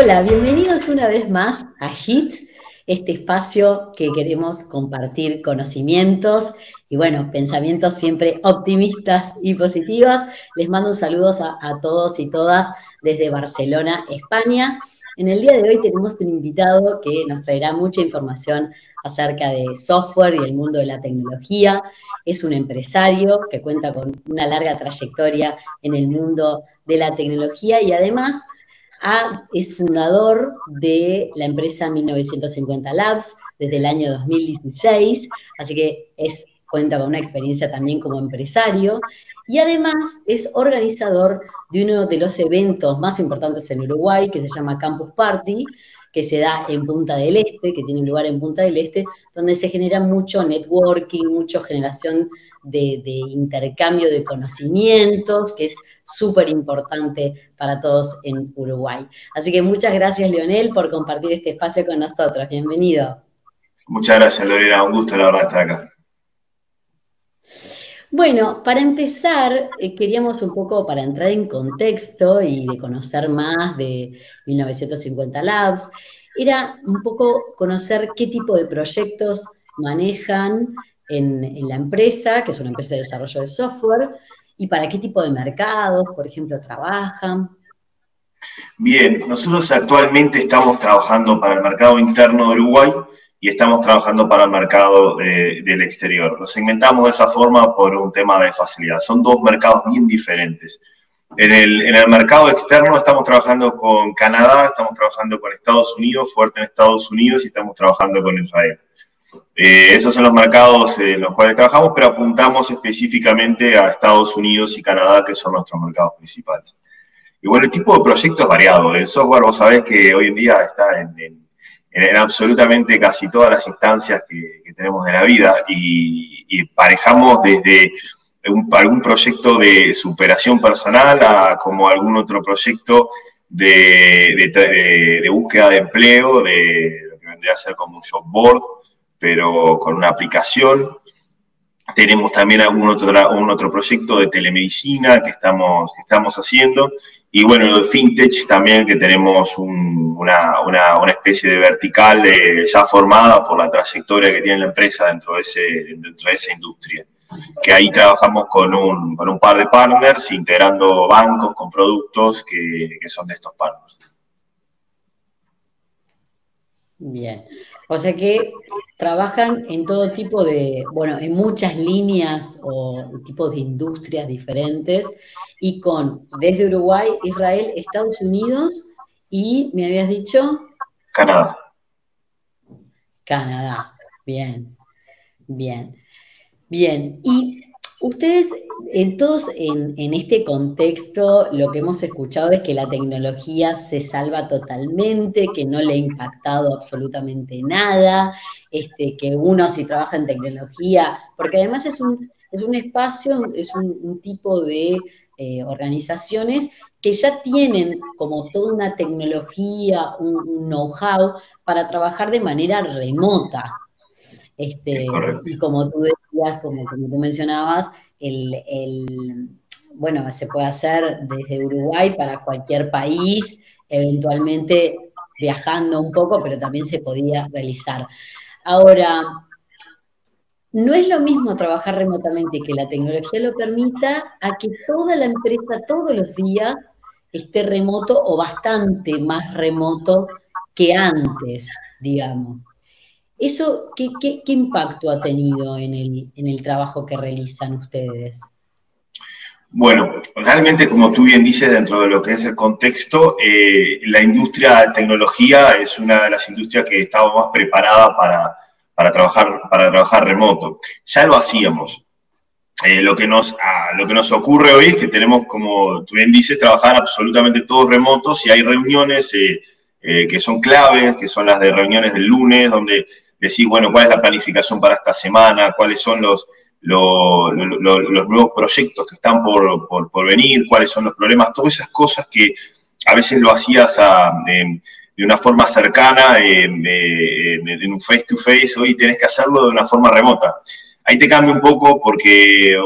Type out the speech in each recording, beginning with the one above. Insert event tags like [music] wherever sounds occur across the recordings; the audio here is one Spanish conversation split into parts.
Hola, bienvenidos una vez más a HIT, este espacio que queremos compartir conocimientos y bueno, pensamientos siempre optimistas y positivos. Les mando un saludo a, a todos y todas desde Barcelona, España. En el día de hoy tenemos un invitado que nos traerá mucha información acerca de software y el mundo de la tecnología. Es un empresario que cuenta con una larga trayectoria en el mundo de la tecnología y además es fundador de la empresa 1950 Labs desde el año 2016, así que es, cuenta con una experiencia también como empresario y además es organizador de uno de los eventos más importantes en Uruguay que se llama Campus Party, que se da en Punta del Este, que tiene lugar en Punta del Este, donde se genera mucho networking, mucha generación de intercambio de conocimientos, que es súper importante para todos en Uruguay. Así que muchas gracias, Leonel, por compartir este espacio con nosotros. Bienvenido. Muchas gracias, Lorena. Un gusto, la verdad, estar acá. Bueno, para empezar, eh, queríamos un poco, para entrar en contexto y de conocer más de 1950 Labs, era un poco conocer qué tipo de proyectos manejan en, en la empresa, que es una empresa de desarrollo de software, y para qué tipo de mercados, por ejemplo, trabajan. Bien, nosotros actualmente estamos trabajando para el mercado interno de Uruguay y estamos trabajando para el mercado eh, del exterior. Lo segmentamos de esa forma por un tema de facilidad. Son dos mercados bien diferentes. En el, en el, mercado externo estamos trabajando con Canadá, estamos trabajando con Estados Unidos, fuerte en Estados Unidos y estamos trabajando con Israel. Eh, esos son los mercados en los cuales trabajamos, pero apuntamos específicamente a Estados Unidos y Canadá, que son nuestros mercados principales. Y bueno, el tipo de proyecto es variado. El software, vos sabés que hoy en día está en, absolutamente casi todas las instancias que, tenemos de la vida y, parejamos desde algún proyecto de superación personal a como algún otro proyecto de, de, de búsqueda de empleo, de lo que vendría a ser como un job board, pero con una aplicación. Tenemos también algún otro, un otro proyecto de telemedicina que estamos, estamos haciendo. Y bueno, de FinTech también, que tenemos una, una, una, especie de vertical ya formada por la trayectoria que tiene la empresa dentro de, ese, dentro de esa industria. Que ahí trabajamos con un, con un par de partners, integrando bancos con productos que, que son de estos partners. Bien. O sea que trabajan en todo tipo de, bueno, en muchas líneas o tipos de industrias diferentes y con desde Uruguay, Israel, Estados Unidos y, me habías dicho? Canadá. Canadá, bien, bien, bien. Y Ustedes, en todos en, este contexto, lo que hemos escuchado es que la tecnología se salva totalmente, que no le ha impactado absolutamente nada, este, que uno si trabaja en tecnología, porque además es un, es un espacio, es un, tipo de eh, organizaciones que ya tienen como toda una tecnología, un, know-how para trabajar de manera remota. Este, y como tú como, como tú mencionabas, el, bueno, se puede hacer desde Uruguay para cualquier país, eventualmente viajando un poco, pero también se podía realizar. Ahora, no es lo mismo trabajar remotamente que la tecnología lo permita a que toda la empresa todos los días esté remoto o bastante más remoto que antes, digamos. ¿Eso qué, impacto ha tenido en el, trabajo que realizan ustedes? Bueno, realmente, como tú bien dices, dentro de lo que es el contexto, eh, la industria de tecnología es una de las industrias que estaba más preparada para, trabajar, para trabajar remoto. Ya lo hacíamos. Eh, lo, que nos, ah, lo que nos ocurre hoy es que tenemos, como tú bien dices, trabajar absolutamente todos remotos y hay reuniones eh, que son claves, que son las de reuniones del lunes, donde decir, bueno, cuál es la planificación para esta semana, cuáles son los, los, nuevos proyectos que están por, por, venir, cuáles son los problemas, todas esas cosas que a veces lo hacías de, una forma cercana, en un face to face, hoy tenés que hacerlo de una forma remota. Ahí te cambia un poco porque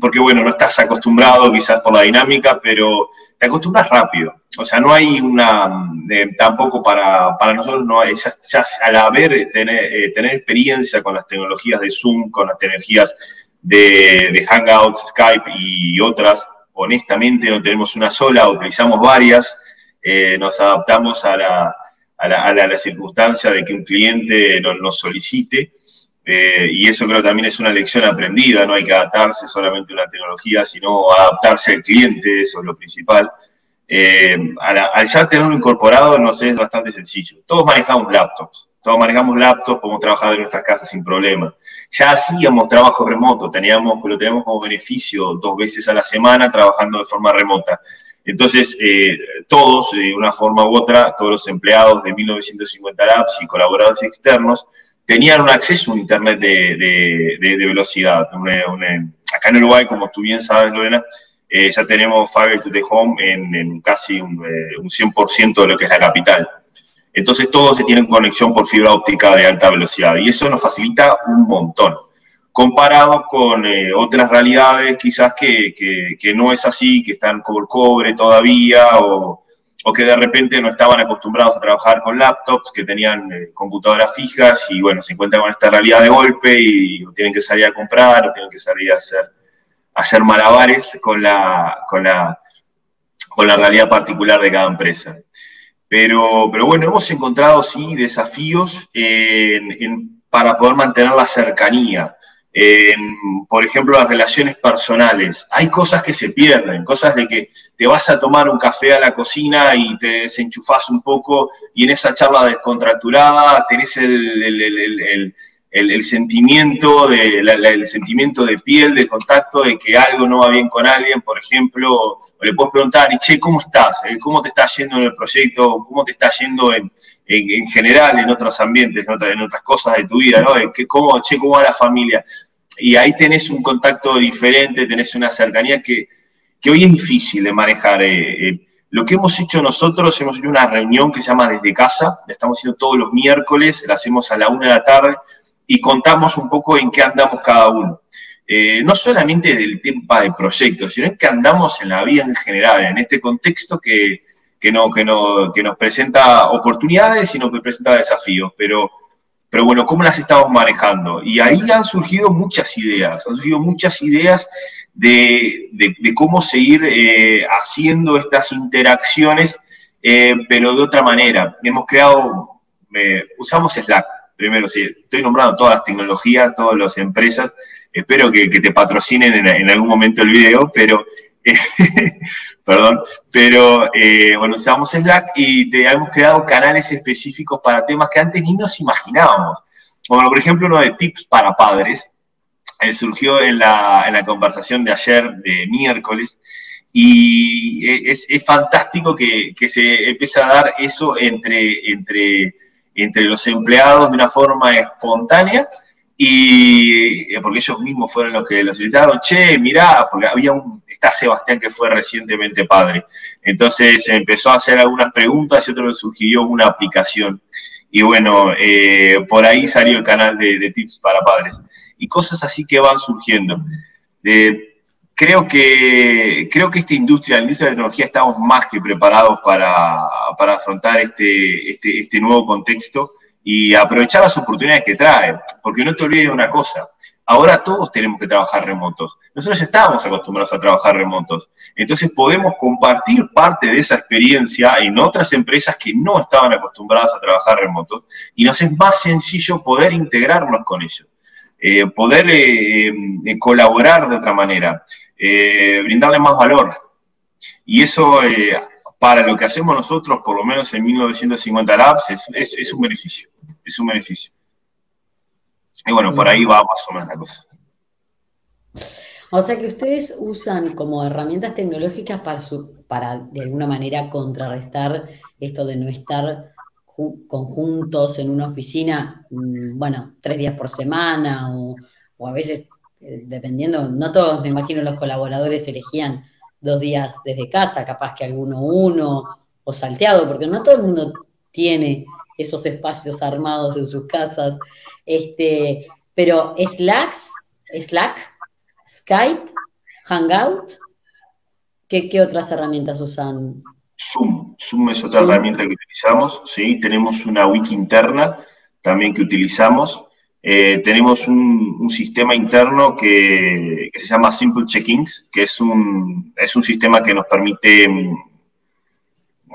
porque bueno, no estás acostumbrado quizás por la dinámica, pero te acostumbras rápido. O sea, no hay una, eh, tampoco para, para, nosotros, no hay, ya, al haber, eh, tener, eh, tener, experiencia con las tecnologías de Zoom, con las tecnologías de, de Hangouts, Skype y otras, honestamente no tenemos una sola, utilizamos varias, nos adaptamos a la, a la, a la, circunstancia de que un cliente nos, nos solicite. Eh, y eso creo también es una lección aprendida, no hay que adaptarse solamente a una tecnología, sino adaptarse al cliente, eso es lo principal. Eh, al, ya tenerlo incorporado, no sé, es bastante sencillo. Todos manejamos laptops, todos manejamos laptops, podemos trabajar en nuestras casas sin problema. Ya hacíamos trabajo remoto, teníamos, lo tenemos como beneficio dos veces a la semana trabajando de forma remota. Entonces, eh, todos, de una forma u otra, todos los empleados de 1950 Labs y colaboradores externos, tenían un acceso a un Internet de, velocidad. acá en Uruguay, como tú bien sabes, Lorena, eh, ya tenemos Fiber to the Home en, casi un, 100% eh, de lo que es la capital. Entonces todos se tienen conexión por fibra óptica de alta velocidad y eso nos facilita un montón. Comparado con eh, otras realidades quizás que, que, no es así, que están por cobre todavía o, o que de repente no estaban acostumbrados a trabajar con laptops, que tenían eh, computadoras fijas y bueno, se encuentran con esta realidad de golpe y tienen que salir a comprar o tienen que salir a hacer, hacer malabares con la, realidad particular de cada empresa. Pero, pero bueno, hemos encontrado sí desafíos para poder mantener la cercanía por ejemplo, las relaciones personales. Hay cosas que se pierden, cosas de que te vas a tomar un café a la cocina y te desenchufas un poco y en esa charla descontracturada tenés el, el, sentimiento, de, el sentimiento de piel, de contacto, de que algo no va bien con alguien, por ejemplo, o le puedes preguntar, y che, ¿cómo estás? Eh, ¿Cómo te está yendo en el proyecto? ¿Cómo te está yendo en, en, general en otros ambientes, en otras, en otras cosas de tu vida, ¿no? Que cómo, che, cómo va la familia. Y ahí tenés un contacto diferente, tenés una cercanía que, que hoy es difícil de manejar. Eh, eh. Lo que hemos hecho nosotros, hemos hecho una reunión que se llama Desde Casa, la estamos haciendo todos los miércoles, la hacemos a la una de la tarde y contamos un poco en qué andamos cada uno. Eh, no solamente del tema de proyectos, sino en que andamos en la vida en general, en este contexto que, que, no, que, no, que nos presenta oportunidades y nos presenta desafíos, pero, pero bueno, ¿cómo las estamos manejando? Y ahí han surgido muchas ideas, han surgido muchas ideas de, de, cómo seguir eh, haciendo estas interacciones, eh, pero de otra manera. Hemos creado, eh, usamos Slack, primero, sí, estoy nombrando todas las tecnologías, todas las empresas, espero que, que te patrocinen en, en, algún momento el video, pero [laughs] perdón, pero eh, bueno, usamos Slack y te hemos creado canales específicos para temas que antes ni nos imaginábamos. Bueno, por ejemplo, uno de tips para padres eh, surgió en la, en la, conversación de ayer, de miércoles, y es, es fantástico que, que, se empiece a dar eso entre, entre, entre los empleados de una forma espontánea y eh, porque ellos mismos fueron los que lo solicitaron, che, mirá, porque había un, está Sebastián que fue recientemente padre, entonces empezó a hacer algunas preguntas y otro le sugirió una aplicación. Y bueno, eh, por ahí salió el canal de, tips para padres. Y cosas así que van surgiendo. Eh, creo, que, creo que esta industria, la industria de la tecnología, estamos más que preparados para, para afrontar este, este, este nuevo contexto y aprovechar las oportunidades que trae, porque no te olvides de una cosa, ahora todos tenemos que trabajar remotos. Nosotros ya estábamos acostumbrados a trabajar remotos, entonces podemos compartir parte de esa experiencia en otras empresas que no estaban acostumbradas a trabajar remotos y nos es más sencillo poder integrarnos con ellos, eh, poder eh, eh, colaborar de otra manera, brindarle más valor. Y eso para lo que hacemos nosotros, por lo menos en 1950 Labs, es, es, un beneficio, es un beneficio. Y bueno, por ahí va más o menos la cosa. O sea que ustedes usan como herramientas tecnológicas para, para de alguna manera contrarrestar esto de no estar conjuntos en una oficina, mm, bueno, tres días por semana o, o a veces, eh, dependiendo, no todos, me imagino, los colaboradores elegían dos días desde casa, capaz que alguno uno o salteado, porque no todo el mundo tiene esos espacios armados en sus casas. Este, pero Slack, Slack, Skype Hangout. ¿Qué, otras herramientas usan? Zoom. Zoom es otra herramienta que utilizamos. Sí, tenemos una wiki interna también que utilizamos. Eh, tenemos un, sistema interno que, se llama Simple Check-ins, que es un, es un sistema que nos permite,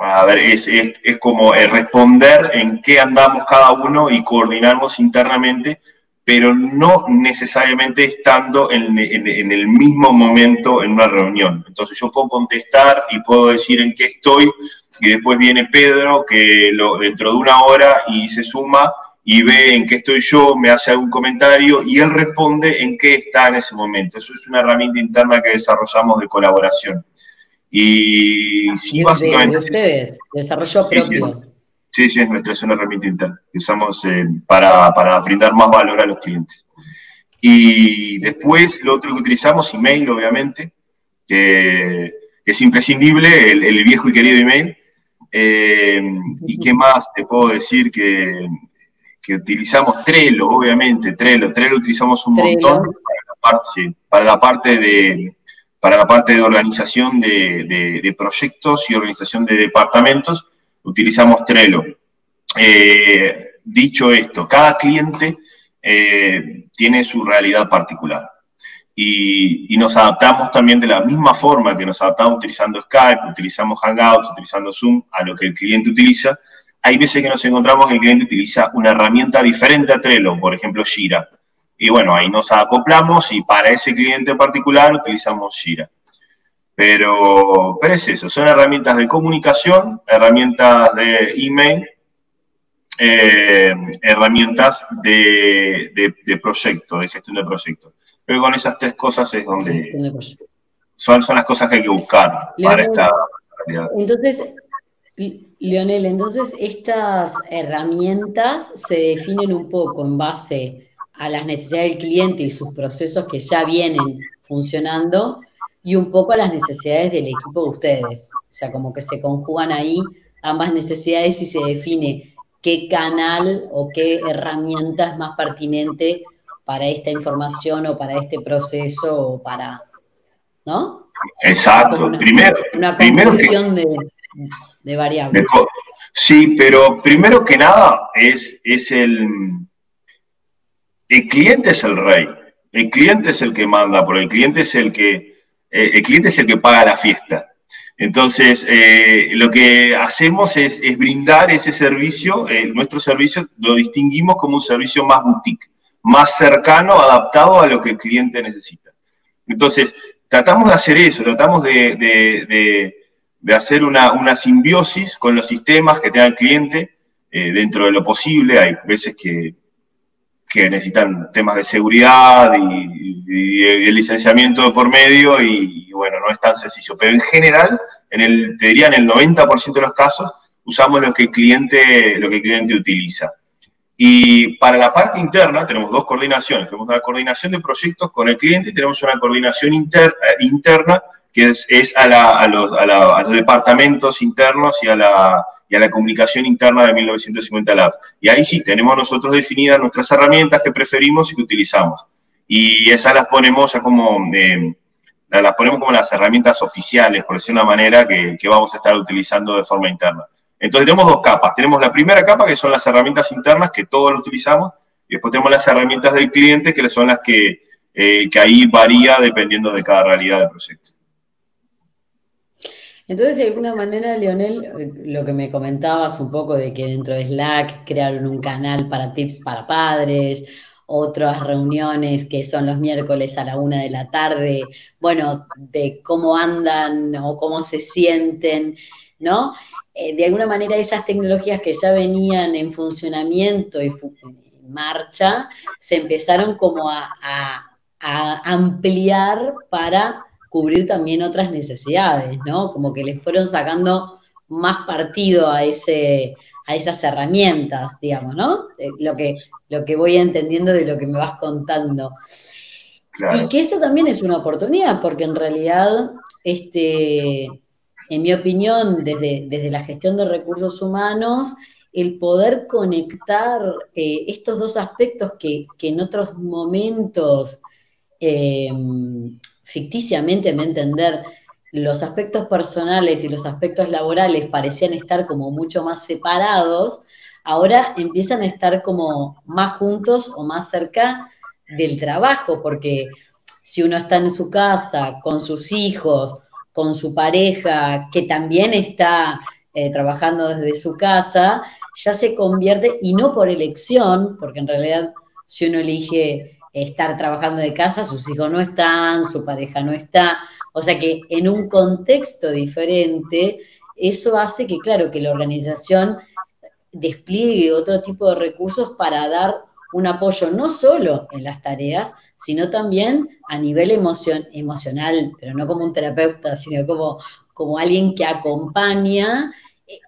a ver, es, como responder en qué andamos cada uno y coordinarnos internamente, pero no necesariamente estando en, el mismo momento en una reunión. Entonces yo puedo contestar y puedo decir en qué estoy, y después viene Pedro, que lo, dentro de una hora y se suma y ve en qué estoy yo, me hace algún comentario y él responde en qué está en ese momento. Eso es una herramienta interna que desarrollamos de colaboración. Y sí, básicamente... De ustedes, desarrollo propio. Sí, sí, es nuestra, es una herramienta interna que usamos eh, para, para, brindar más valor a los clientes. Y después, lo otro que utilizamos, email, obviamente, que, es imprescindible, el, viejo y querido email. Eh, ¿Y qué más te puedo decir? Que que utilizamos Trello, obviamente, Trello. Trello utilizamos un montón para la parte, para la parte de para la parte de organización de, proyectos y organización de departamentos, utilizamos Trello. Eh, dicho esto, cada cliente eh, tiene su realidad particular. Y, y, nos adaptamos también de la misma forma que nos adaptamos utilizando Skype, utilizamos Hangouts, utilizando Zoom, a lo que el cliente utiliza, hay veces que nos encontramos que el cliente utiliza una herramienta diferente a Trello, por ejemplo Jira. Y bueno, ahí nos acoplamos y para ese cliente en particular utilizamos Jira. Pero, pero es eso, son herramientas de comunicación, herramientas de email, eh, herramientas de, de, proyecto, de gestión de proyectos. Pero con esas tres cosas es donde son, son las cosas que hay que buscar para esta realidad. Entonces, Leonel, entonces estas herramientas se definen un poco en base a las necesidades del cliente y sus procesos que ya vienen funcionando y un poco a las necesidades del equipo de ustedes. O sea, como que se conjugan ahí ambas necesidades y se define qué canal o qué herramienta es más pertinente para esta información o para este proceso o para, ¿no? Exacto. primero, una primero de de variables. Sí, pero primero que nada es, es el... El cliente es el rey. El cliente es el que manda, porque el cliente es el que, eh, el cliente es el que paga la fiesta. Entonces, eh, lo que hacemos es, brindar ese servicio, eh, nuestro servicio lo distinguimos como un servicio más boutique, más cercano, adaptado a lo que el cliente necesita. Entonces, tratamos de hacer eso, tratamos de de hacer una, simbiosis con los sistemas que tenga el cliente dentro de lo posible. Hay veces que, necesitan temas de seguridad y, el licenciamiento por medio y, bueno, no es tan sencillo. Pero en general, en el, te diría en el 90% de los casos, usamos lo que el cliente, lo que el cliente utiliza. Y para la parte interna tenemos dos coordinaciones. Tenemos una coordinación de proyectos con el cliente y tenemos una coordinación eh, interna que es, a, los, departamentos internos y a, la, la comunicación interna de 1950 Labs. Y ahí sí, tenemos nosotros definidas nuestras herramientas que preferimos y que utilizamos. Y esas las ponemos como, eh, las ponemos como las herramientas oficiales, por decir una manera, que, vamos a estar utilizando de forma interna. Entonces tenemos dos capas. Tenemos la primera capa, que son las herramientas internas, que todos utilizamos, y después tenemos las herramientas del cliente, que son las que, eh, que ahí varía dependiendo de cada realidad del proyecto. Entonces, de alguna manera, Leonel, eh, lo que me comentabas un poco de que dentro de Slack crearon un canal para tips para padres, otras reuniones que son los miércoles a la una de la tarde, bueno, de cómo andan o cómo se sienten, ¿no? Eh, de alguna manera esas tecnologías que ya venían en funcionamiento y en marcha, se empezaron como a ampliar para cubrir también otras necesidades, ¿no? Como que les fueron sacando más partido a, ese, a esas herramientas, digamos, ¿no? Eh, lo, que, lo que voy entendiendo de lo que me vas contando. Y que esto también es una oportunidad, porque en realidad, este, en mi opinión, desde, desde la gestión de recursos humanos, el poder conectar eh, estos dos aspectos que, en otros momentos eh, ficticiamente, me entender, los aspectos personales y los aspectos laborales parecían estar como mucho más separados, ahora empiezan a estar como más juntos o más cerca del trabajo, porque si uno está en su casa, con sus hijos, con su pareja, que también está eh, trabajando desde su casa, ya se convierte, y no por elección, porque en realidad si uno elige estar trabajando de casa, sus hijos no están, su pareja no está, o sea que en un contexto diferente, eso hace que, claro, que la organización despliegue otro tipo de recursos para dar un apoyo no solo en las tareas, sino también a nivel emocional, pero no como un terapeuta, sino como, como alguien que acompaña,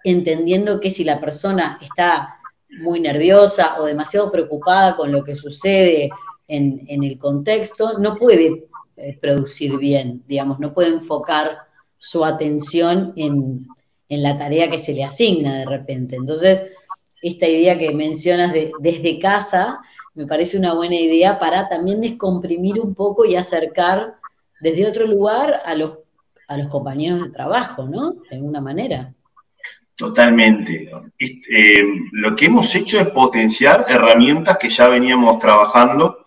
entendiendo que si la persona está muy nerviosa o demasiado preocupada con lo que sucede en, en el contexto, no puede eh, producir bien, digamos, no puede enfocar su atención en, la tarea que se le asigna de repente. Entonces, esta idea que mencionas de, desde casa me parece una buena idea para también descomprimir un poco y acercar desde otro lugar a los, a los compañeros de trabajo, ¿no? De alguna manera. Totalmente. Eh, lo que hemos hecho es potenciar herramientas que ya veníamos trabajando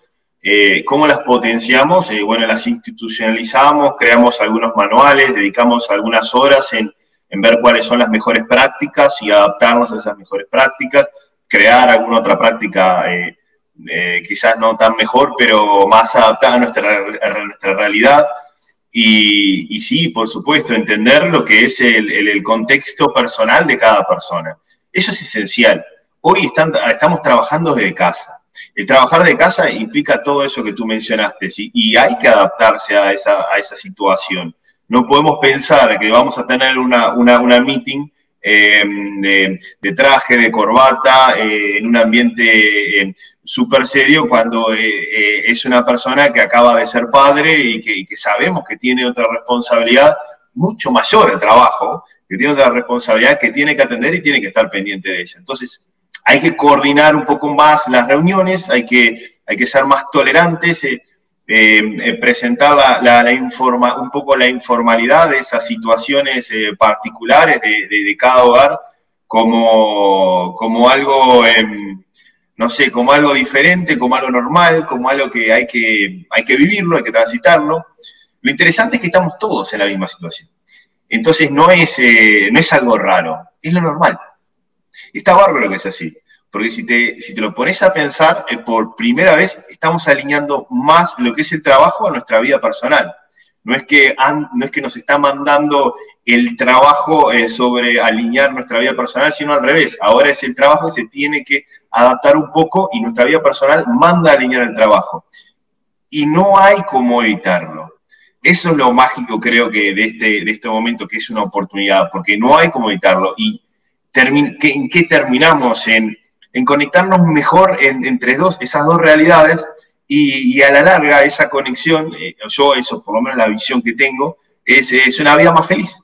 eh, ¿Cómo las potenciamos? Eh, bueno, las institucionalizamos, creamos algunos manuales, dedicamos algunas horas en, ver cuáles son las mejores prácticas y adaptarnos a esas mejores prácticas, crear alguna otra práctica eh, quizás no tan mejor, pero más adaptada a nuestra, nuestra realidad. Y, sí, por supuesto, entender lo que es el, contexto personal de cada persona. Eso es esencial. Hoy estamos trabajando desde casa el trabajar de casa implica todo eso que tú mencionaste y hay que adaptarse a esa, esa situación. No podemos pensar que vamos a tener una, una, una meeting eh, de, traje, de corbata, eh, en un ambiente eh, súper serio cuando es una persona que acaba de ser padre y que, y que, sabemos que tiene otra responsabilidad mucho mayor el trabajo, que tiene otra responsabilidad que tiene que atender y tiene que estar pendiente de ella. Entonces, hay que coordinar un poco más las reuniones, hay que, hay que ser más tolerantes, eh, eh, presentar la, informa, un poco la informalidad de esas situaciones eh, particulares de, cada hogar como, como algo, em, no sé, como algo diferente, como algo normal, como algo que hay que, hay que vivirlo, hay que transitarlo. Lo interesante es que estamos todos en la misma situación. Entonces no es, no es algo raro, es lo normal. Está bárbaro que es así, porque si te, si te lo pones a pensar, eh, por primera vez estamos alineando más lo que es el trabajo a nuestra vida personal. No es que, no es que nos está mandando el trabajo eh, sobre alinear nuestra vida personal, sino al revés. Ahora es el trabajo que se tiene que adaptar un poco y nuestra vida personal manda a alinear el trabajo. Y no hay cómo evitarlo. Eso es lo mágico, creo que, de este, de este momento, que es una oportunidad, porque no hay cómo evitarlo. Y ¿en qué terminamos? En, conectarnos mejor entre dos, esas dos realidades y, a la larga esa conexión, eh, yo eso por lo menos la visión que tengo, es, es una vida más feliz.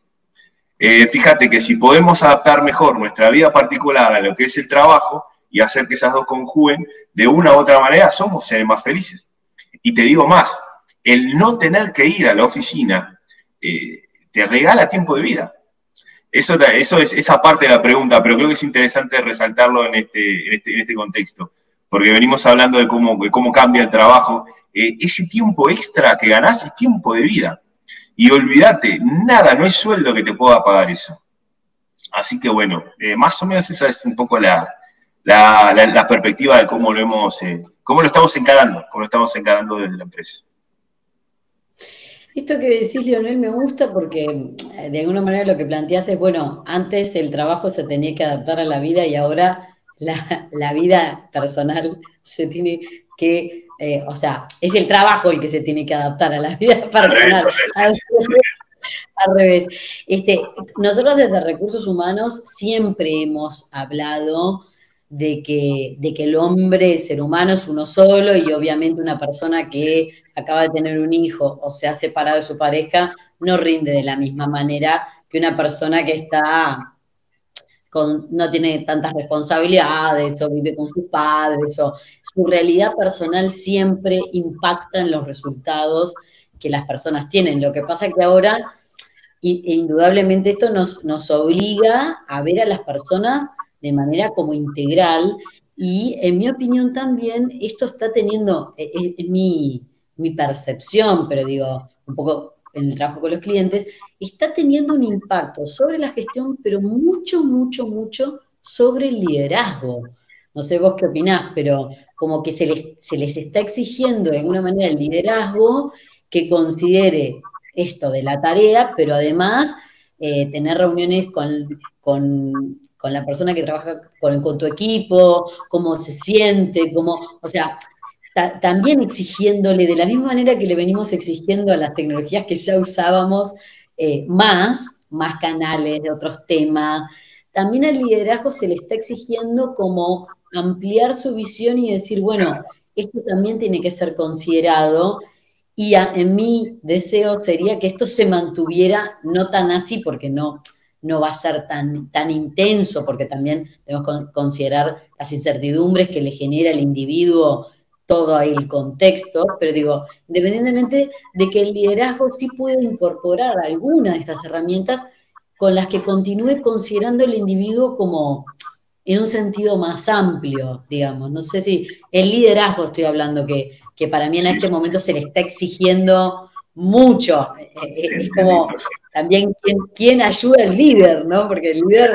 Eh, fíjate que si podemos adaptar mejor nuestra vida particular a lo que es el trabajo y hacer que esas dos conjuguen, de una u otra manera somos seres más felices. Y te digo más, el no tener que ir a la oficina eh, te regala tiempo de vida. Eso, eso es esa parte de la pregunta, pero creo que es interesante resaltarlo en este, en este, este contexto, porque venimos hablando de cómo, cómo cambia el trabajo. Eh, ese tiempo extra que ganás es tiempo de vida. Y olvídate, nada, no es sueldo que te pueda pagar eso. Así que bueno, eh, más o menos esa es un poco la, la, perspectiva de cómo lo hemos, eh, cómo lo estamos encarando, cómo lo estamos encarando desde la empresa. Esto que decís, Leonel, me gusta porque eh, de alguna manera lo que planteas es, bueno, antes el trabajo se tenía que adaptar a la vida y ahora la, vida personal se tiene que, eh, o sea, es el trabajo el que se tiene que adaptar a la vida personal. Al revés. Este, nosotros desde Recursos Humanos siempre hemos hablado de que, de que el hombre, el ser humano, es uno solo y obviamente una persona que acaba de tener un hijo o se ha separado de su pareja, no rinde de la misma manera que una persona que está con, no tiene tantas responsabilidades o vive con sus padres o su realidad personal siempre impacta en los resultados que las personas tienen. Lo que pasa que ahora, e indudablemente esto nos, nos obliga a ver a las personas de manera como integral y en mi opinión también esto está teniendo, es, e, es mi, mi percepción, pero digo, un poco en el trabajo con los clientes, está teniendo un impacto sobre la gestión, pero mucho, mucho, mucho sobre el liderazgo. No sé vos qué opinás, pero como que se les, se les está exigiendo de alguna manera el liderazgo que considere esto de la tarea, pero además eh, tener reuniones con, la persona que trabaja con, con, tu equipo, cómo se siente, cómo, o sea, también exigiéndole de la misma manera que le venimos exigiendo a las tecnologías que ya usábamos eh, más, más canales de otros temas, también al liderazgo se le está exigiendo como ampliar su visión y decir, bueno, esto también tiene que ser considerado y en mi deseo sería que esto se mantuviera no tan así porque no, no va a ser tan, tan intenso, porque también tenemos que considerar las incertidumbres que le genera al individuo todo el contexto, pero digo, independientemente de que el liderazgo sí puede incorporar alguna de estas herramientas con las que continúe considerando el individuo como en un sentido más amplio, digamos. No sé si el liderazgo estoy hablando, que, que para mí en este momento se le está exigiendo mucho. Eh, eh, es como también quién, ayuda al líder, ¿no? Porque el líder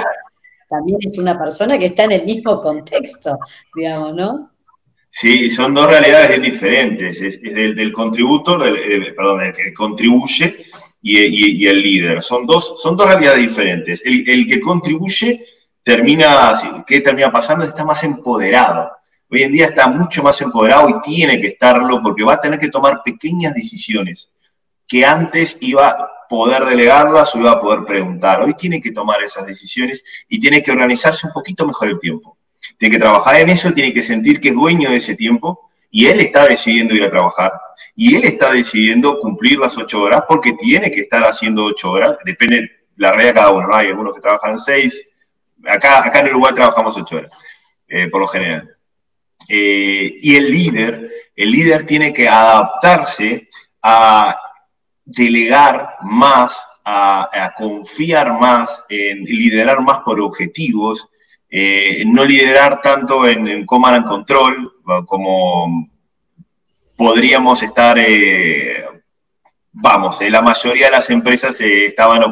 también es una persona que está en el mismo contexto, digamos, ¿no? Sí, son dos realidades diferentes. Es, del, contributor, perdón, el que contribuye y, el líder. Son dos, son dos realidades diferentes. El, que contribuye termina, ¿qué termina pasando? Está más empoderado. Hoy en día está mucho más empoderado y tiene que estarlo porque va a tener que tomar pequeñas decisiones que antes iba poder delegarlas o iba a poder preguntar. Hoy tiene que tomar esas decisiones y tiene que organizarse un poquito mejor el tiempo tiene que trabajar en eso, tiene que sentir que es dueño de ese tiempo y él está decidiendo ir a trabajar y él está decidiendo cumplir las ocho horas porque tiene que estar haciendo ocho horas, depende de la red de cada uno, ¿no? Hay algunos que trabajan seis, acá, acá en Uruguay trabajamos ocho horas, eh, por lo general. Eh, y el líder, el líder tiene que adaptarse a delegar más, a, a confiar más, en liderar más por objetivos, eh, no liderar tanto en, en, command and control como podríamos estar, eh, vamos, eh, la mayoría de las empresas estaban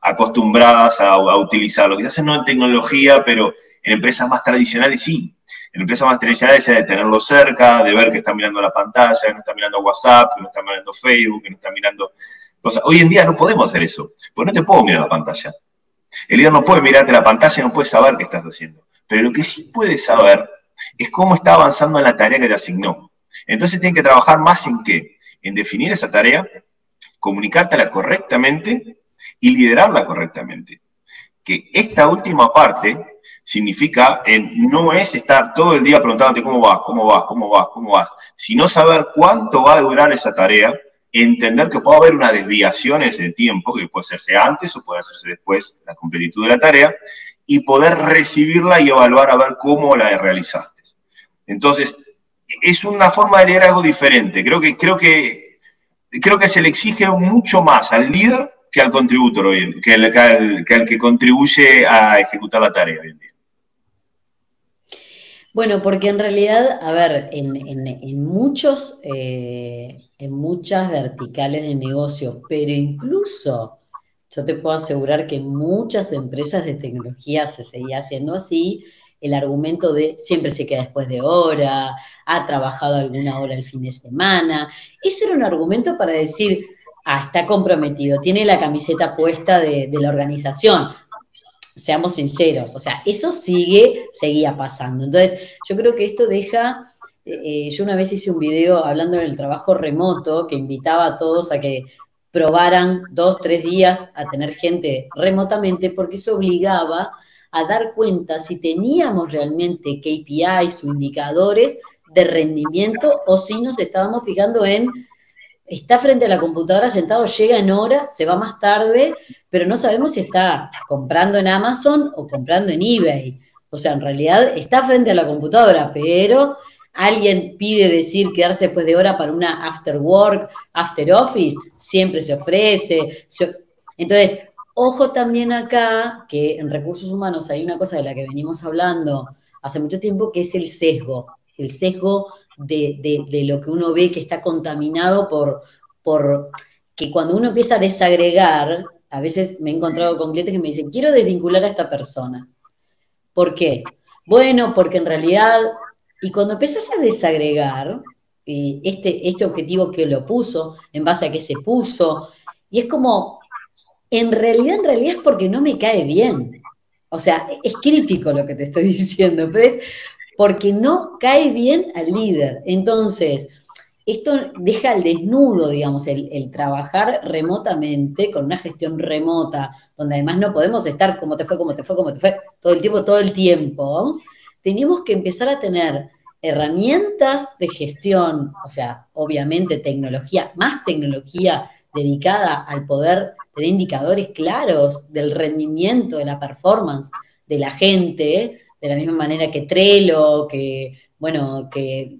acostumbradas a, utilizarlo. Quizás no en tecnología, pero en empresas más tradicionales sí. En empresas más tradicionales es de tenerlo cerca, de ver que está mirando la pantalla, que no está mirando WhatsApp, que no está mirando Facebook, que no está mirando cosas. Hoy en día no podemos hacer eso, porque no te puedo mirar la pantalla. El líder no puede mirarte la pantalla, no puede saber qué estás haciendo. Pero lo que sí puede saber es cómo está avanzando en la tarea que te asignó. Entonces tiene que trabajar más en qué? En definir esa tarea, comunicártela correctamente y liderarla correctamente. Que esta última parte significa en no es estar todo el día preguntándote cómo vas, cómo vas, cómo vas, cómo vas, sino saber cuánto va a durar esa tarea entender que puede haber una desviación en ese tiempo, que puede hacerse antes o puede hacerse después, la completitud de la tarea, y poder recibirla y evaluar a ver cómo la realizaste. Entonces, es una forma de liderazgo diferente. Creo que, creo que, creo que se le exige mucho más al líder que al contributor que, al, que, que contribuye a ejecutar la tarea hoy en día. Bueno, porque en realidad, a ver, en, muchos, eh, en muchas verticales de negocio, pero incluso yo te puedo asegurar que muchas empresas de tecnología se seguía haciendo así, el argumento de siempre se queda después de hora, ha trabajado alguna hora el fin de semana. Eso era un argumento para decir, ah, está comprometido, tiene la camiseta puesta de la organización seamos sinceros, o sea, eso sigue, seguía pasando. Entonces, yo creo que esto deja, eh, eh, yo una vez hice un video hablando del trabajo remoto que invitaba a todos a que probaran dos, tres días a tener gente remotamente porque eso obligaba a dar cuenta si teníamos realmente KPIs o indicadores de rendimiento o si nos estábamos fijando en está frente a la computadora sentado, llega en hora, se va más tarde, pero no sabemos si está comprando en Amazon o comprando en eBay. O sea, en realidad está frente a la computadora, pero alguien pide decir quedarse después de hora para una after work, after office, siempre se ofrece. Entonces, ojo también acá que en recursos humanos hay una cosa de la que venimos hablando hace mucho tiempo, que es el sesgo, el sesgo de, lo que uno ve que está contaminado por, por que cuando uno empieza a desagregar, a veces me he encontrado con clientes que me dicen, quiero desvincular a esta persona. ¿Por qué? Bueno, porque en realidad, y cuando empiezas a desagregar eh, este, este objetivo que lo puso, en base a qué se puso, y es como, en realidad, en realidad es porque no me cae bien. O sea, es crítico lo que te estoy [laughs] diciendo, pero es porque no cae bien al líder. Entonces, esto deja al desnudo, digamos, el, trabajar remotamente, con una gestión remota, donde además no podemos estar como te fue, como te fue, como te fue, todo el tiempo, todo el tiempo. Tenemos que empezar a tener herramientas de gestión, o sea, obviamente tecnología, más tecnología dedicada al poder tener indicadores claros del rendimiento, de la performance de la gente, de la misma manera que Trello, que, bueno, que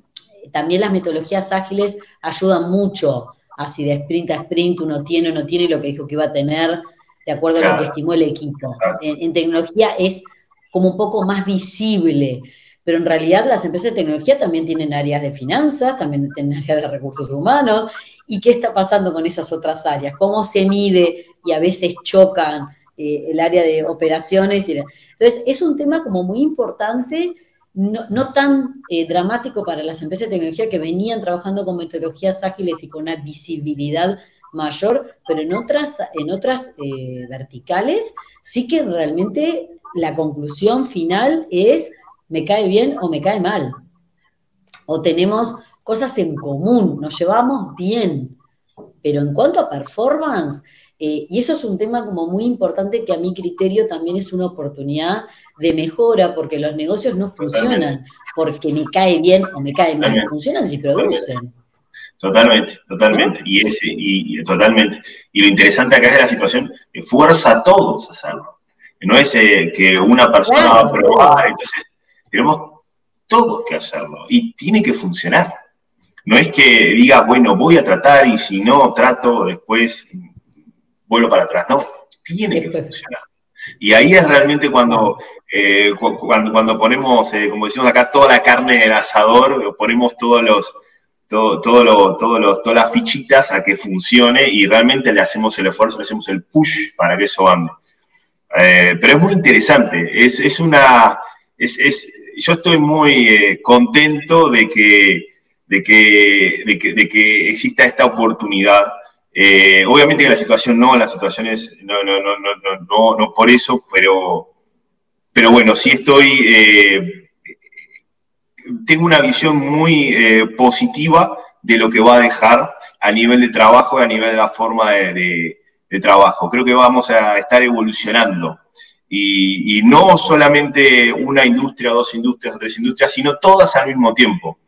también las metodologías ágiles ayudan mucho a si de sprint a sprint uno tiene o no tiene lo que dijo que iba a tener de acuerdo a lo que estimó el equipo. En, tecnología es como un poco más visible, pero en realidad las empresas de tecnología también tienen áreas de finanzas, también tienen áreas de recursos humanos, y qué está pasando con esas otras áreas, cómo se mide y a veces chocan eh, el área de operaciones. Entonces, es un tema como muy importante no, tan eh, dramático para las empresas de tecnología que venían trabajando con metodologías ágiles y con una visibilidad mayor, pero en otras, en otras eh, verticales sí que realmente la conclusión final es me cae bien o me cae mal. O tenemos cosas en común, nos llevamos bien. Pero en cuanto a performance, eh, y eso es un tema como muy importante que a mi criterio también es una oportunidad de mejora, porque los negocios no funcionan porque me cae bien o me cae mal, funcionan si producen. Totalmente, totalmente. Y, ese, y, totalmente. Y lo interesante acá es la situación que fuerza a todos a hacerlo. No es eh, que una persona va a probar, entonces tenemos todos que hacerlo y tiene que funcionar. No es que digas, bueno, voy a tratar y si no trato, después vuelvo para atrás. No, tiene que funcionar. Y ahí es realmente cuando, eh, cuando, cuando, ponemos, eh, como decimos acá, toda la carne en el asador, ponemos todos los, todo, todo lo, todos los, todas las fichitas a que funcione y realmente le hacemos el esfuerzo, le hacemos el push para que eso ande. Eh, pero es muy interesante, es, es una, es, es, yo estoy muy contento de que, de que, de que, de que exista esta oportunidad eh, obviamente que la situación no, la situación es, no, no, no, no, no, por eso, pero, pero bueno, sí estoy, eh, tengo una visión muy eh, positiva de lo que va a dejar a nivel de trabajo y a nivel de la forma de, trabajo. Creo que vamos a estar evolucionando. Y, y, no solamente una industria, dos industrias, tres industrias, sino todas al mismo tiempo.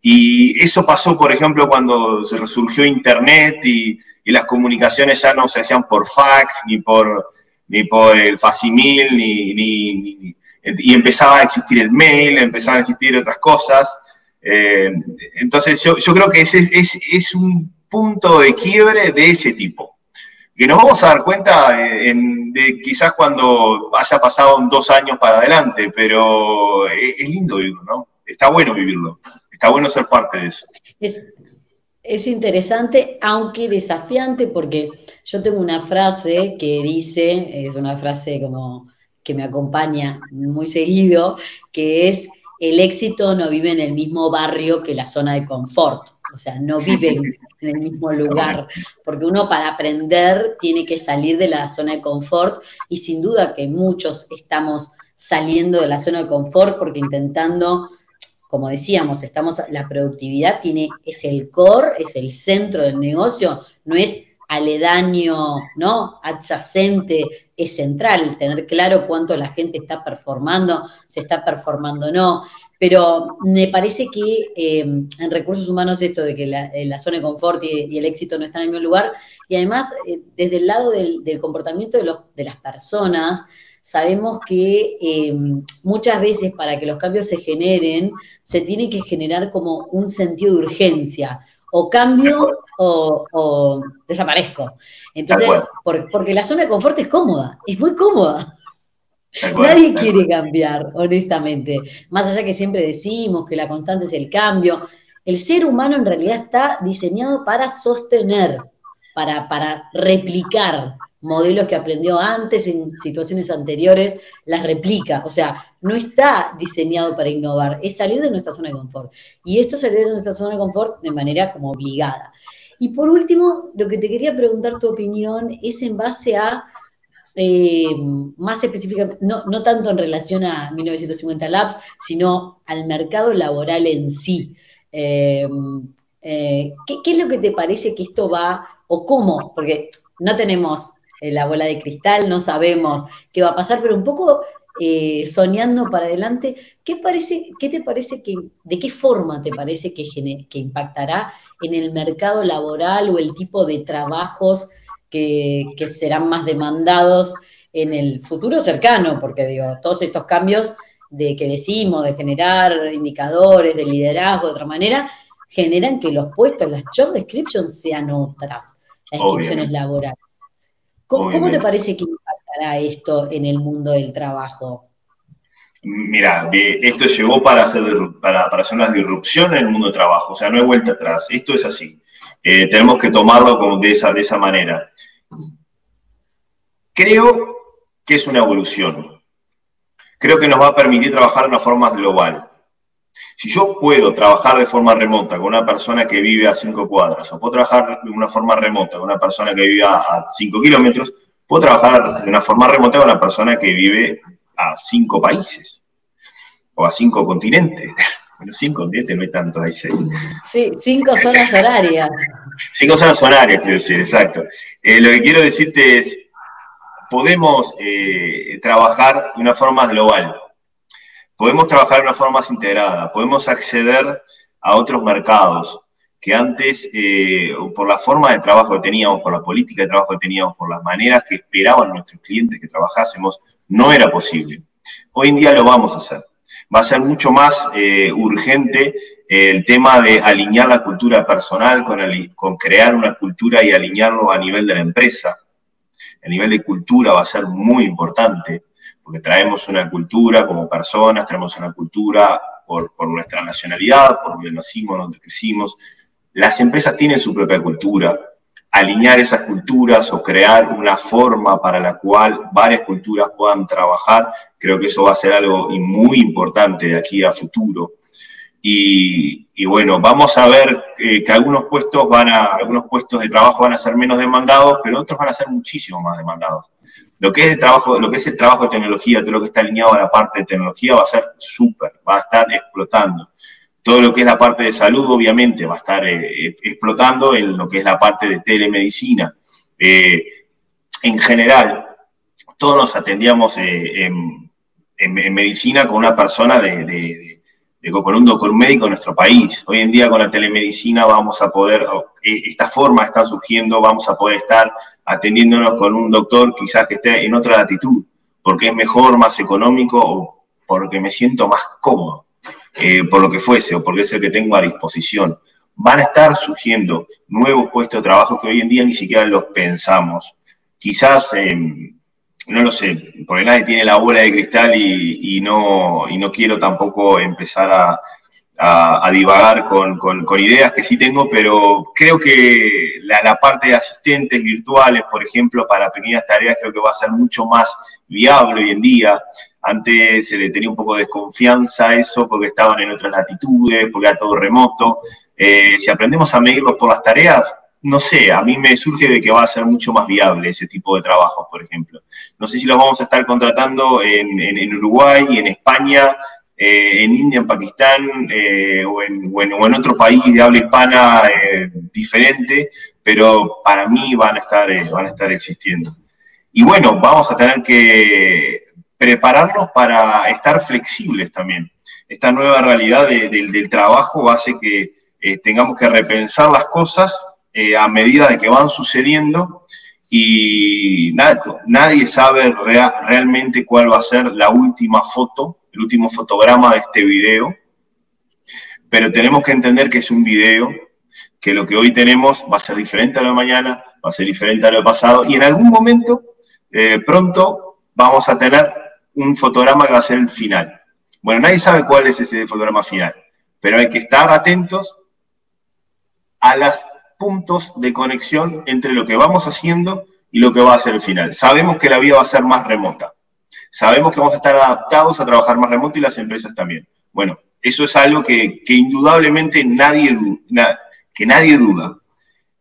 Y eso pasó, por ejemplo, cuando se resurgió Internet y, y las comunicaciones ya no se hacían por fax, ni por, ni por el facimil, ni, ni, y empezaba a existir el mail, empezaban a existir otras cosas. Eh, entonces yo, yo, creo que ese es, es, un punto de quiebre de ese tipo, que nos vamos a dar cuenta de quizás cuando haya pasado dos años para adelante, pero es, es, lindo vivirlo, ¿no? Está bueno vivirlo, está bueno ser parte de eso. Es, es interesante, aunque desafiante, porque yo tengo una frase que dice, es una frase como que me acompaña muy seguido, que es, el éxito no vive en el mismo barrio que la zona de confort, o sea, no vive en el mismo lugar, porque uno para aprender tiene que salir de la zona de confort y sin duda que muchos estamos saliendo de la zona de confort porque intentando como decíamos, estamos, la productividad tiene, es el core, es el centro del negocio, no es aledaño, ¿no? Adyacente, es central, tener claro cuánto la gente está performando, se está performando o no. Pero me parece que eh, en recursos humanos esto de que la, zona de confort y, el éxito no están en el mismo lugar, y además eh, desde el lado del, comportamiento de, los, de las personas, sabemos que eh, muchas veces para que los cambios se generen, se tiene que generar como un sentido de urgencia. O cambio o, desaparezco. Entonces, porque la zona de confort es cómoda, es muy cómoda. Nadie quiere cambiar, honestamente. Más allá que siempre decimos que la constante es el cambio, el ser humano en realidad está diseñado para sostener, para, para replicar modelos que aprendió antes en situaciones anteriores, las replica. O sea, no está diseñado para innovar, es salir de nuestra zona de confort. Y esto es salir de nuestra zona de confort de manera como obligada. Y por último, lo que te quería preguntar tu opinión es en base a, eh, más específicamente, no, tanto en relación a 1950 Labs, sino al mercado laboral en sí. Eh, eh, ¿qué, es lo que te parece que esto va, o cómo? Porque no tenemos la bola de cristal, no sabemos qué va a pasar, pero un poco soñando para adelante, ¿qué, parece, ¿qué te parece que, de qué forma te parece que, que impactará en el mercado laboral o el tipo de trabajos que, serán más demandados en el futuro cercano, porque digo, todos estos cambios de que decimos, de generar indicadores, de liderazgo de otra manera, generan que los puestos, las job descriptions sean otras, las descripciones laborales. ¿Cómo, te parece que impactará esto en el mundo del trabajo? Mira, esto llegó para hacer, para, hacer una disrupción en el mundo del trabajo, o sea, no hay vuelta atrás, esto es así. Eh, tenemos que tomarlo como de, esa, de esa manera. Creo que es una evolución. Creo que nos va a permitir trabajar de una forma global. Si yo puedo trabajar de forma remota con una persona que vive a cinco cuadras, o puedo trabajar de una forma remota con una persona que vive a cinco kilómetros, puedo trabajar de una forma remota con una persona que vive a cinco países o a cinco continentes. [laughs] Bueno, cinco continentes no hay tantos, hay seis. Sí, cinco zonas horarias. [laughs] Cinco zonas horarias, quiero decir, exacto. Eh, lo que quiero decirte es, podemos eh, trabajar de una forma global, podemos trabajar de una forma más integrada, podemos acceder a otros mercados que antes, eh, por la forma de trabajo que teníamos, por la política de trabajo que teníamos, por las maneras que esperaban nuestros clientes que trabajásemos, no era posible. Hoy en día lo vamos a hacer. Va a ser mucho más eh, urgente eh, el tema de alinear la cultura personal con, con crear una cultura y alinearlo a nivel de la empresa. A nivel de cultura va a ser muy importante, porque traemos una cultura como personas, traemos una cultura por, por nuestra nacionalidad, por donde nacimos, donde crecimos. Las empresas tienen su propia cultura, alinear esas culturas o crear una forma para la cual varias culturas puedan trabajar, creo que eso va a ser algo muy importante de aquí a futuro. Y, bueno, vamos a ver eh, que algunos puestos van a, algunos puestos de trabajo van a ser menos demandados, pero otros van a ser muchísimo más demandados. Lo que es el trabajo, lo que es el trabajo de tecnología, todo lo que está alineado a la parte de tecnología va a ser súper, va a estar explotando. Todo lo que es la parte de salud, obviamente, va a estar eh, explotando en lo que es la parte de telemedicina. Eh, en general, todos nos atendíamos eh, en, medicina con una persona de, con, un, con médico en nuestro país. Hoy en día con la telemedicina vamos a poder, esta forma está surgiendo, vamos a poder estar atendiéndonos con un doctor quizás que esté en otra latitud, porque es mejor, más económico o porque me siento más cómodo. Eh, por lo que fuese o porque es el que tengo a disposición. Van a estar surgiendo nuevos puestos de trabajo que hoy en día ni siquiera los pensamos. Quizás, em, no lo sé, porque nadie tiene la bola de cristal y, no, no quiero tampoco empezar a, divagar con, ideas que sí tengo, pero creo que la, parte de asistentes virtuales, por ejemplo, para pequeñas tareas, creo que va a ser mucho más viable hoy en día. Antes se le tenía un poco de desconfianza a eso porque estaban en otras latitudes, porque era todo remoto. Eh, si aprendemos a medirlos por las tareas, no sé, a mí me surge de que va a ser mucho más viable ese tipo de trabajo, por ejemplo. No sé si los vamos a estar contratando en, Uruguay y en España, eh, en India, en Pakistán eh, o, en, o, en, otro país de habla hispana diferente, pero para mí van a estar, van a estar existiendo. Y bueno, vamos a tener que prepararnos para estar flexibles también. Esta nueva realidad del trabajo hace que eh, tengamos que repensar las cosas eh, a medida de que van sucediendo y nadie sabe realmente cuál va a ser la última foto, el último fotograma de este video, pero tenemos que entender que es un video, que lo que hoy tenemos va a ser diferente a lo de mañana, va a ser diferente a lo pasado, y en algún momento, eh, pronto, vamos a tener un fotograma que va a ser el final. Bueno, nadie sabe cuál es ese fotograma final, pero hay que estar atentos a los puntos de conexión entre lo que vamos haciendo y lo que va a ser el final. Sabemos que la vida va a ser más remota. Sabemos que vamos a estar adaptados a trabajar más remoto y las empresas también. Bueno, eso es algo que, indudablemente nadie, que nadie duda.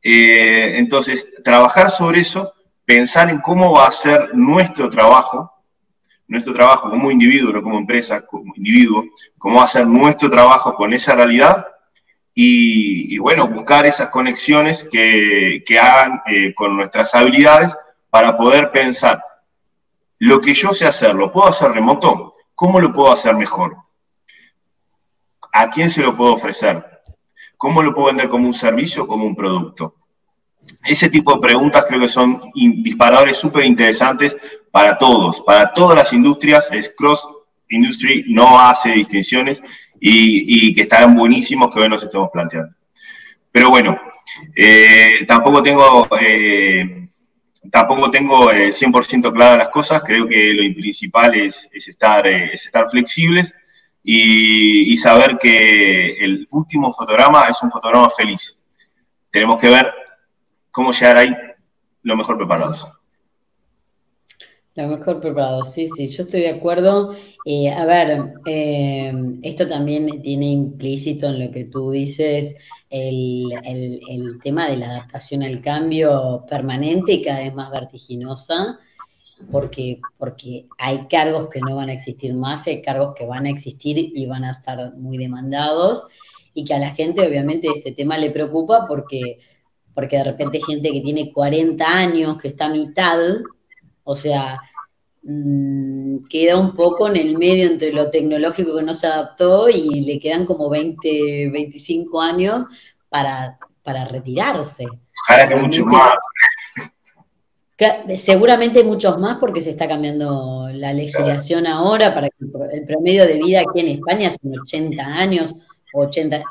Eh, entonces, trabajar sobre eso, pensar en cómo va a ser nuestro trabajo, nuestro trabajo como individuo, no como empresa, como individuo, cómo va a ser nuestro trabajo con esa realidad y, bueno, buscar esas conexiones que, hagan eh, con nuestras habilidades para poder pensar, lo que yo sé hacer, ¿lo puedo hacer remoto? ¿Cómo lo puedo hacer mejor? ¿A quién se lo puedo ofrecer? ¿Cómo lo puedo vender como un servicio o como un producto? Ese tipo de preguntas creo que son disparadores súper interesantes para todos, para todas las industrias. Es cross industry, no hace distinciones y, que estarán buenísimos que hoy nos estemos planteando. Pero bueno, eh, tampoco tengo, eh, tampoco tengo 100% eh, claras las cosas. Creo que lo principal es, estar, es estar flexibles y, y saber que el último fotograma es un fotograma feliz. Tenemos que ver cómo llegar ahí lo mejor preparados. Lo mejor preparado, sí, sí, yo estoy de acuerdo. Eh, a ver, eh, esto también tiene implícito en lo que tú dices el, tema de la adaptación al cambio permanente y cada vez más vertiginosa, porque, porque hay cargos que no van a existir más, hay cargos que van a existir y van a estar muy demandados, y que a la gente obviamente este tema le preocupa porque, porque de repente gente que tiene 40 años, que está a mitad, o sea, mm, queda un poco en el medio entre lo tecnológico que no se adaptó y le quedan como 20, 25 años para, para retirarse. Ojalá que muchos más. [laughs] Seguramente muchos más porque se está cambiando la legislación ahora para que el promedio de vida aquí en España son 80 años, 80,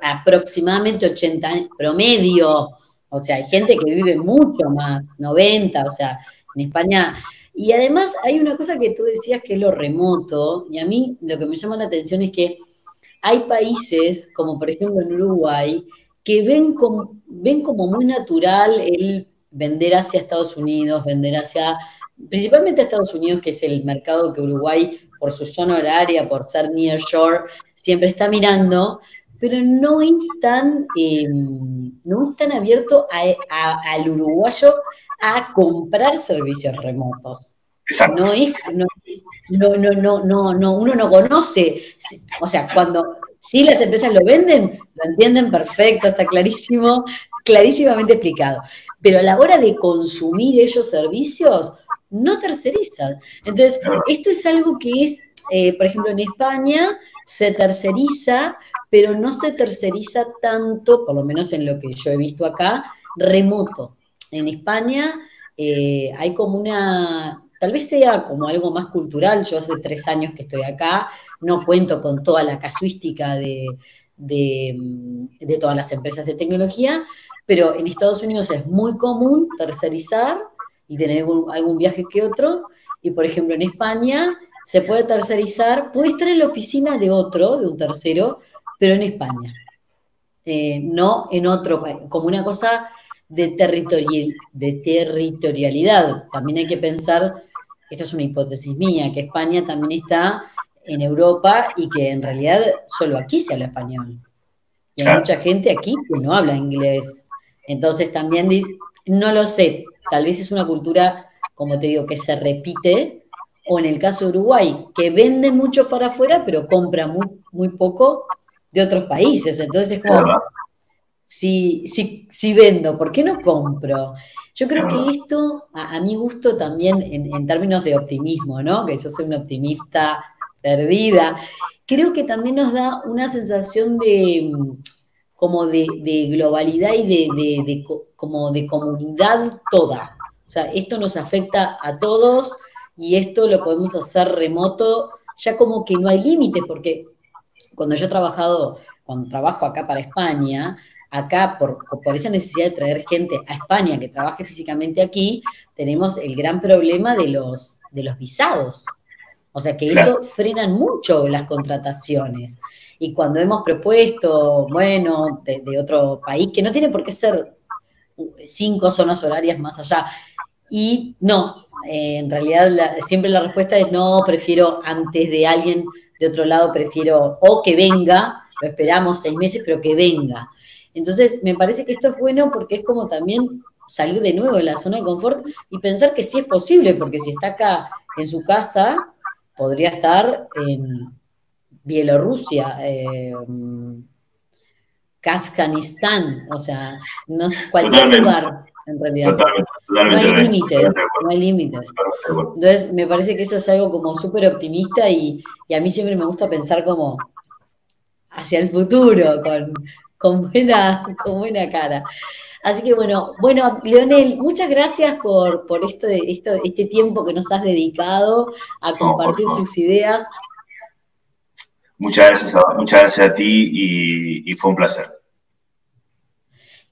aproximadamente 80 años, promedio. O sea, hay gente que vive mucho más, 90, o sea, en España. Y además hay una cosa que tú decías que es lo remoto, y a mí lo que me llama la atención es que hay países, como por ejemplo en Uruguay, que ven como, ven como muy natural el vender hacia Estados Unidos, vender hacia, principalmente a Estados Unidos, que es el mercado que Uruguay, por su zona horaria, por ser near shore, siempre está mirando, pero no es tan, em, no es tan abierto al uruguayo a comprar servicios remotos. Exacto. No es, no, no, no, no, no, uno no conoce, o sea, cuando sí las empresas lo venden, lo entienden perfecto, está clarísimo, clarísimamente explicado. Pero a la hora de consumir ellos servicios, no tercerizan. Entonces, esto es algo que es, eh, por ejemplo, en España se terceriza, pero no se terceriza tanto, por lo menos en lo que yo he visto acá, remoto en España eh, hay como una, tal vez sea como algo más cultural, yo hace tres años que estoy acá, no cuento con toda la casuística de, de, todas las empresas de tecnología, pero en Estados Unidos es muy común tercerizar y tener algún, viaje que otro, y por ejemplo en España se puede tercerizar, puede estar en la oficina de otro, de un tercero, pero en España, eh, no en otro como una cosa de, de territorialidad. También hay que pensar, esta es una hipótesis mía, que España también está en Europa y que en realidad solo aquí se habla español. Y hay mucha gente aquí que no habla inglés. Entonces también no lo sé, tal vez es una cultura, como te digo, que se repite, o en el caso de Uruguay, que vende mucho para afuera, pero compra muy, muy poco de otros países. Entonces es como, si, si, si vendo, ¿por qué no compro? Yo creo que esto, a, mi gusto también en, términos de optimismo, ¿no? Que yo soy una optimista perdida, creo que también nos da una sensación de como de, globalidad y de, como de comunidad toda. O O sea, esto nos afecta a todos y esto lo podemos hacer remoto, ya como que no hay límites, porque cuando yo he trabajado, cuando trabajo acá para España, acá por, por esa necesidad de traer gente a España que trabaje físicamente aquí, tenemos el gran problema de los, de los visados. O sea que eso frena mucho las contrataciones. Y cuando hemos propuesto, bueno, de, otro país, que no tiene por qué ser cinco zonas horarias más allá, y no, eh, en realidad siempre la respuesta es no, prefiero antes de alguien de otro lado, prefiero o que venga, lo esperamos seis meses, pero que venga. Entonces, me parece que esto es bueno porque es como también salir de nuevo de la zona de confort y pensar que sí es posible, porque si está acá en su casa, podría estar en Bielorrusia, eh, Kazajistán, o sea, no cualquier lugar, en realidad. no hay límites, no hay límites. Entonces, me parece que eso es algo como súper optimista y, y, a mí siempre me gusta pensar como hacia el futuro, con, con, buena, con buena cara. Así que bueno, bueno, Leonel, muchas gracias por, por esto, esto, este tiempo que nos has dedicado a compartir tus ideas. Muchas gracias, a, muchas gracias a ti y, fue un placer.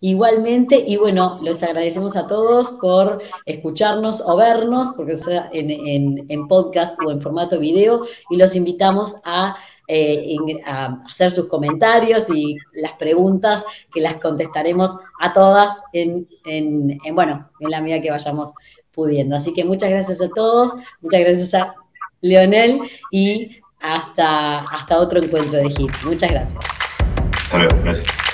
Igualmente, y bueno, les agradecemos a todos por escucharnos o vernos, porque está en, en podcast o en formato video, y los invitamos a eh, hacer sus comentarios y las preguntas que las contestaremos a todas en, bueno, en la medida que vayamos pudiendo. Así que muchas gracias a todos, muchas gracias a Leonel y hasta, hasta otro encuentro de HIT. Muchas gracias. Hasta gracias.